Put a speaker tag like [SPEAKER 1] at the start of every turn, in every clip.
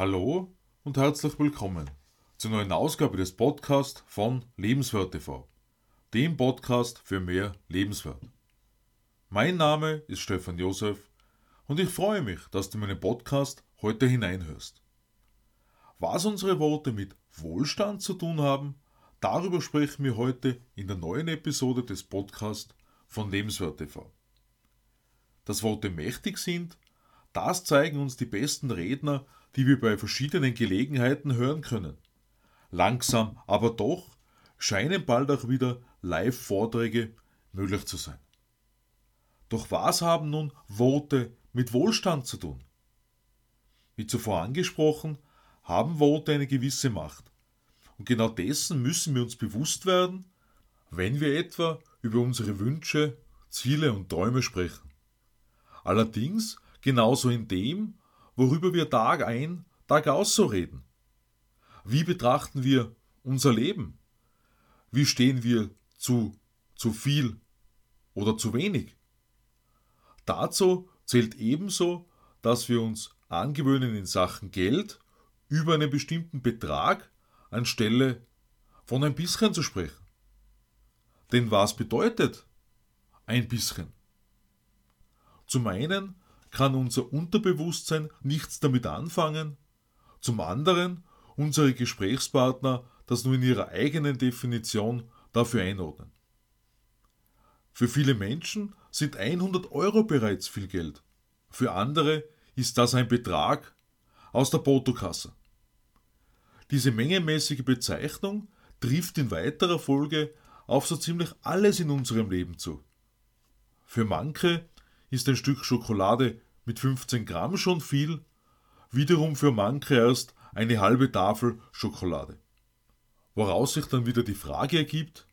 [SPEAKER 1] Hallo und herzlich willkommen zur neuen Ausgabe des Podcasts von Lebenswert TV, dem Podcast für mehr Lebenswert. Mein Name ist Stefan Josef und ich freue mich, dass du meinen Podcast heute hineinhörst. Was unsere Worte mit Wohlstand zu tun haben, darüber sprechen wir heute in der neuen Episode des Podcasts von Lebenswert TV. Dass Worte mächtig sind, das zeigen uns die besten Redner, die wir bei verschiedenen Gelegenheiten hören können. Langsam, aber doch scheinen bald auch wieder Live-Vorträge möglich zu sein. Doch was haben nun Worte mit Wohlstand zu tun? Wie zuvor angesprochen, haben Worte eine gewisse Macht. Und genau dessen müssen wir uns bewusst werden, wenn wir etwa über unsere Wünsche, Ziele und Träume sprechen. Allerdings genauso in dem, worüber wir Tag ein, Tag aus so reden. Wie betrachten wir unser Leben? Wie stehen wir zu zu viel oder zu wenig? Dazu zählt ebenso, dass wir uns angewöhnen in Sachen Geld über einen bestimmten Betrag anstelle von ein bisschen zu sprechen. Denn was bedeutet ein bisschen? Zum einen kann unser Unterbewusstsein nichts damit anfangen, zum anderen unsere Gesprächspartner das nur in ihrer eigenen Definition dafür einordnen. Für viele Menschen sind 100 Euro bereits viel Geld, für andere ist das ein Betrag aus der Portokasse. Diese mengemäßige Bezeichnung trifft in weiterer Folge auf so ziemlich alles in unserem Leben zu. Für manche ist ein Stück Schokolade mit 15 Gramm schon viel, wiederum für manche erst eine halbe Tafel Schokolade. Woraus sich dann wieder die Frage ergibt,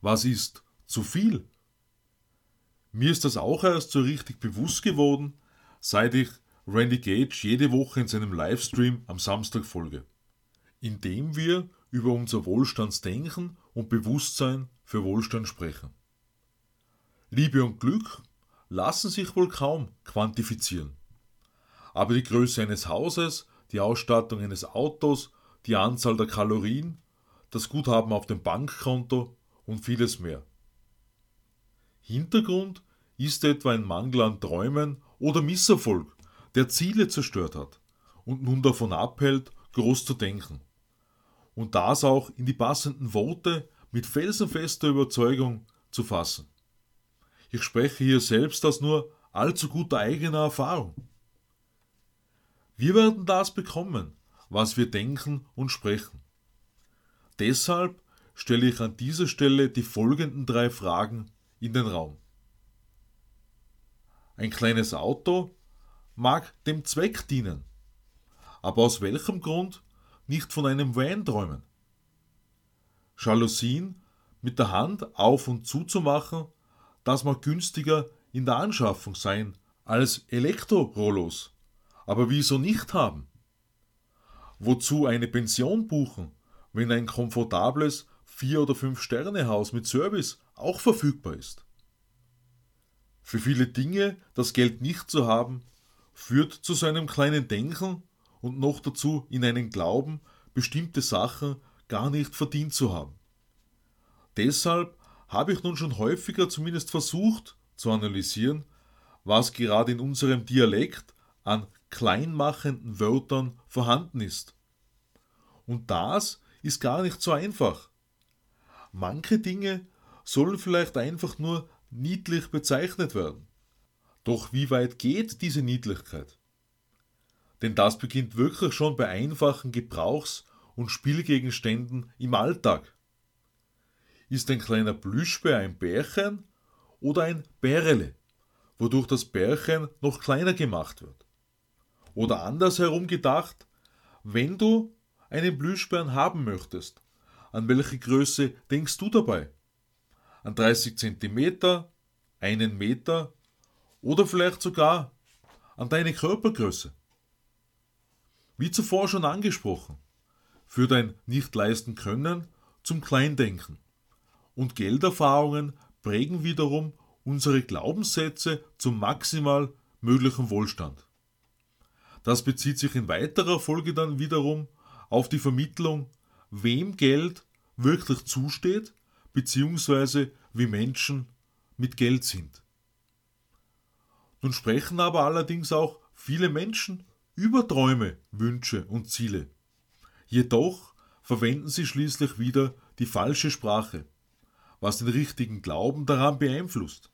[SPEAKER 1] was ist zu viel? Mir ist das auch erst so richtig bewusst geworden, seit ich Randy Gage jede Woche in seinem Livestream am Samstag folge, in dem wir über unser Wohlstandsdenken und Bewusstsein für Wohlstand sprechen. Liebe und Glück lassen sich wohl kaum quantifizieren. Aber die Größe eines Hauses, die Ausstattung eines Autos, die Anzahl der Kalorien, das Guthaben auf dem Bankkonto und vieles mehr. Hintergrund ist etwa ein Mangel an Träumen oder Misserfolg, der Ziele zerstört hat und nun davon abhält, groß zu denken. Und das auch in die passenden Worte mit felsenfester Überzeugung zu fassen. Ich spreche hier selbst aus nur allzu guter eigener Erfahrung. Wir werden das bekommen, was wir denken und sprechen. Deshalb stelle ich an dieser Stelle die folgenden drei Fragen in den Raum. Ein kleines Auto mag dem Zweck dienen, aber aus welchem Grund nicht von einem Van träumen? Jalousien mit der Hand auf und zuzumachen das mag günstiger in der Anschaffung sein als Elektrorollos. Aber wieso nicht haben? Wozu eine Pension buchen, wenn ein komfortables Vier- oder Fünf-Sterne-Haus mit Service auch verfügbar ist? Für viele Dinge das Geld nicht zu haben, führt zu seinem kleinen Denken und noch dazu in einen Glauben, bestimmte Sachen gar nicht verdient zu haben. Deshalb habe ich nun schon häufiger zumindest versucht zu analysieren, was gerade in unserem Dialekt an kleinmachenden Wörtern vorhanden ist. Und das ist gar nicht so einfach. Manche Dinge sollen vielleicht einfach nur niedlich bezeichnet werden. Doch wie weit geht diese Niedlichkeit? Denn das beginnt wirklich schon bei einfachen Gebrauchs- und Spielgegenständen im Alltag. Ist ein kleiner Plüschbär ein Bärchen oder ein Bärele, wodurch das Bärchen noch kleiner gemacht wird? Oder andersherum gedacht, wenn du einen Plüschbären haben möchtest, an welche Größe denkst du dabei? An 30 cm, einen Meter oder vielleicht sogar an deine Körpergröße? Wie zuvor schon angesprochen, führt ein nicht leisten können zum Kleindenken und Gelderfahrungen prägen wiederum unsere Glaubenssätze zum maximal möglichen Wohlstand. Das bezieht sich in weiterer Folge dann wiederum auf die Vermittlung, wem Geld wirklich zusteht, beziehungsweise wie Menschen mit Geld sind. Nun sprechen aber allerdings auch viele Menschen über Träume, Wünsche und Ziele. Jedoch verwenden sie schließlich wieder die falsche Sprache, was den richtigen Glauben daran beeinflusst.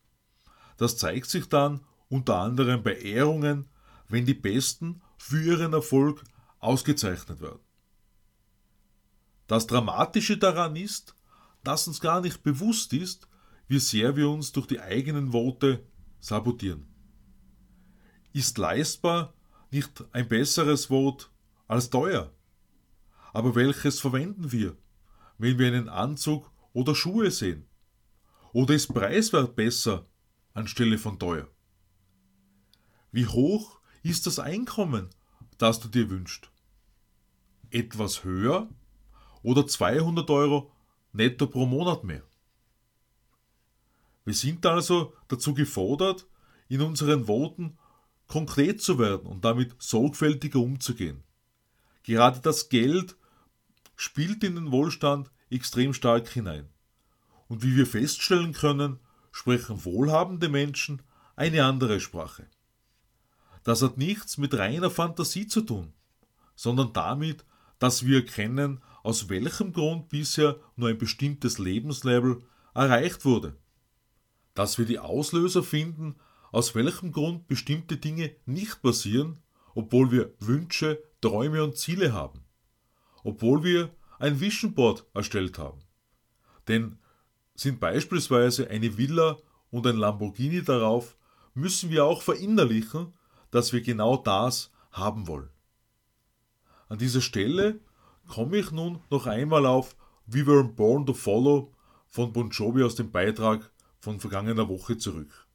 [SPEAKER 1] Das zeigt sich dann unter anderem bei Ehrungen, wenn die Besten für ihren Erfolg ausgezeichnet werden. Das Dramatische daran ist, dass uns gar nicht bewusst ist, wie sehr wir uns durch die eigenen Worte sabotieren. Ist leistbar nicht ein besseres Wort als teuer? Aber welches verwenden wir, wenn wir einen Anzug oder Schuhe sehen? Oder ist preiswert besser anstelle von teuer? Wie hoch ist das Einkommen, das du dir wünschst? Etwas höher oder 200 Euro netto pro Monat mehr? Wir sind also dazu gefordert, in unseren Worten konkret zu werden und damit sorgfältiger umzugehen. Gerade das Geld spielt in den Wohlstand extrem stark hinein. Und wie wir feststellen können, sprechen wohlhabende Menschen eine andere Sprache. Das hat nichts mit reiner Fantasie zu tun, sondern damit, dass wir erkennen, aus welchem Grund bisher nur ein bestimmtes Lebenslevel erreicht wurde. Dass wir die Auslöser finden, aus welchem Grund bestimmte Dinge nicht passieren, obwohl wir Wünsche, Träume und Ziele haben. Obwohl wir ein Vision Board erstellt haben. Denn sind beispielsweise eine Villa und ein Lamborghini darauf, müssen wir auch verinnerlichen, dass wir genau das haben wollen. An dieser Stelle komme ich nun noch einmal auf We Were Born to Follow von Bon Jovi aus dem Beitrag von vergangener Woche zurück.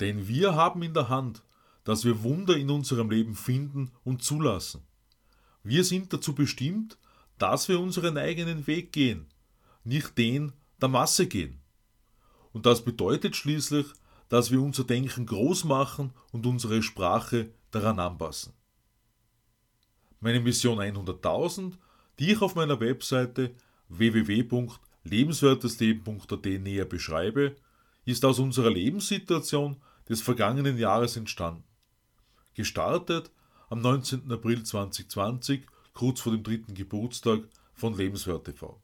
[SPEAKER 1] Denn wir haben in der Hand, dass wir Wunder in unserem Leben finden und zulassen. Wir sind dazu bestimmt, dass wir unseren eigenen Weg gehen, nicht den der Masse gehen. Und das bedeutet schließlich, dass wir unser Denken groß machen und unsere Sprache daran anpassen. Meine Mission 100.000, die ich auf meiner Webseite www.lebenswertesleben.at näher beschreibe, ist aus unserer Lebenssituation des vergangenen Jahres entstanden. Gestartet am 19. April 2020, kurz vor dem dritten Geburtstag von Lebenswert TV.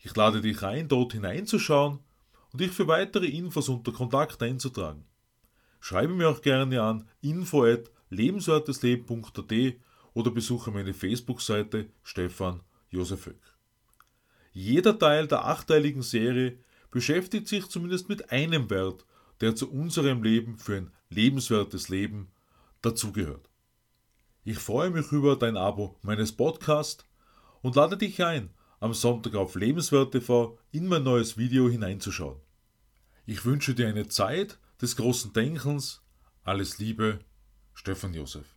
[SPEAKER 1] Ich lade dich ein, dort hineinzuschauen und dich für weitere Infos unter Kontakt einzutragen. Schreibe mir auch gerne an info at lebenswertesleben.at oder besuche meine Facebook-Seite Stefan Josef Höck. Jeder Teil der achteiligen Serie beschäftigt sich zumindest mit einem Wert, der zu unserem Leben für ein lebenswertes Leben dazugehört. Ich freue mich über dein Abo meines Podcasts und lade dich ein, am Sonntag auf Lebenswert TV in mein neues Video hineinzuschauen. Ich wünsche dir eine Zeit des großen Denkens. Alles Liebe, Stefan Josef.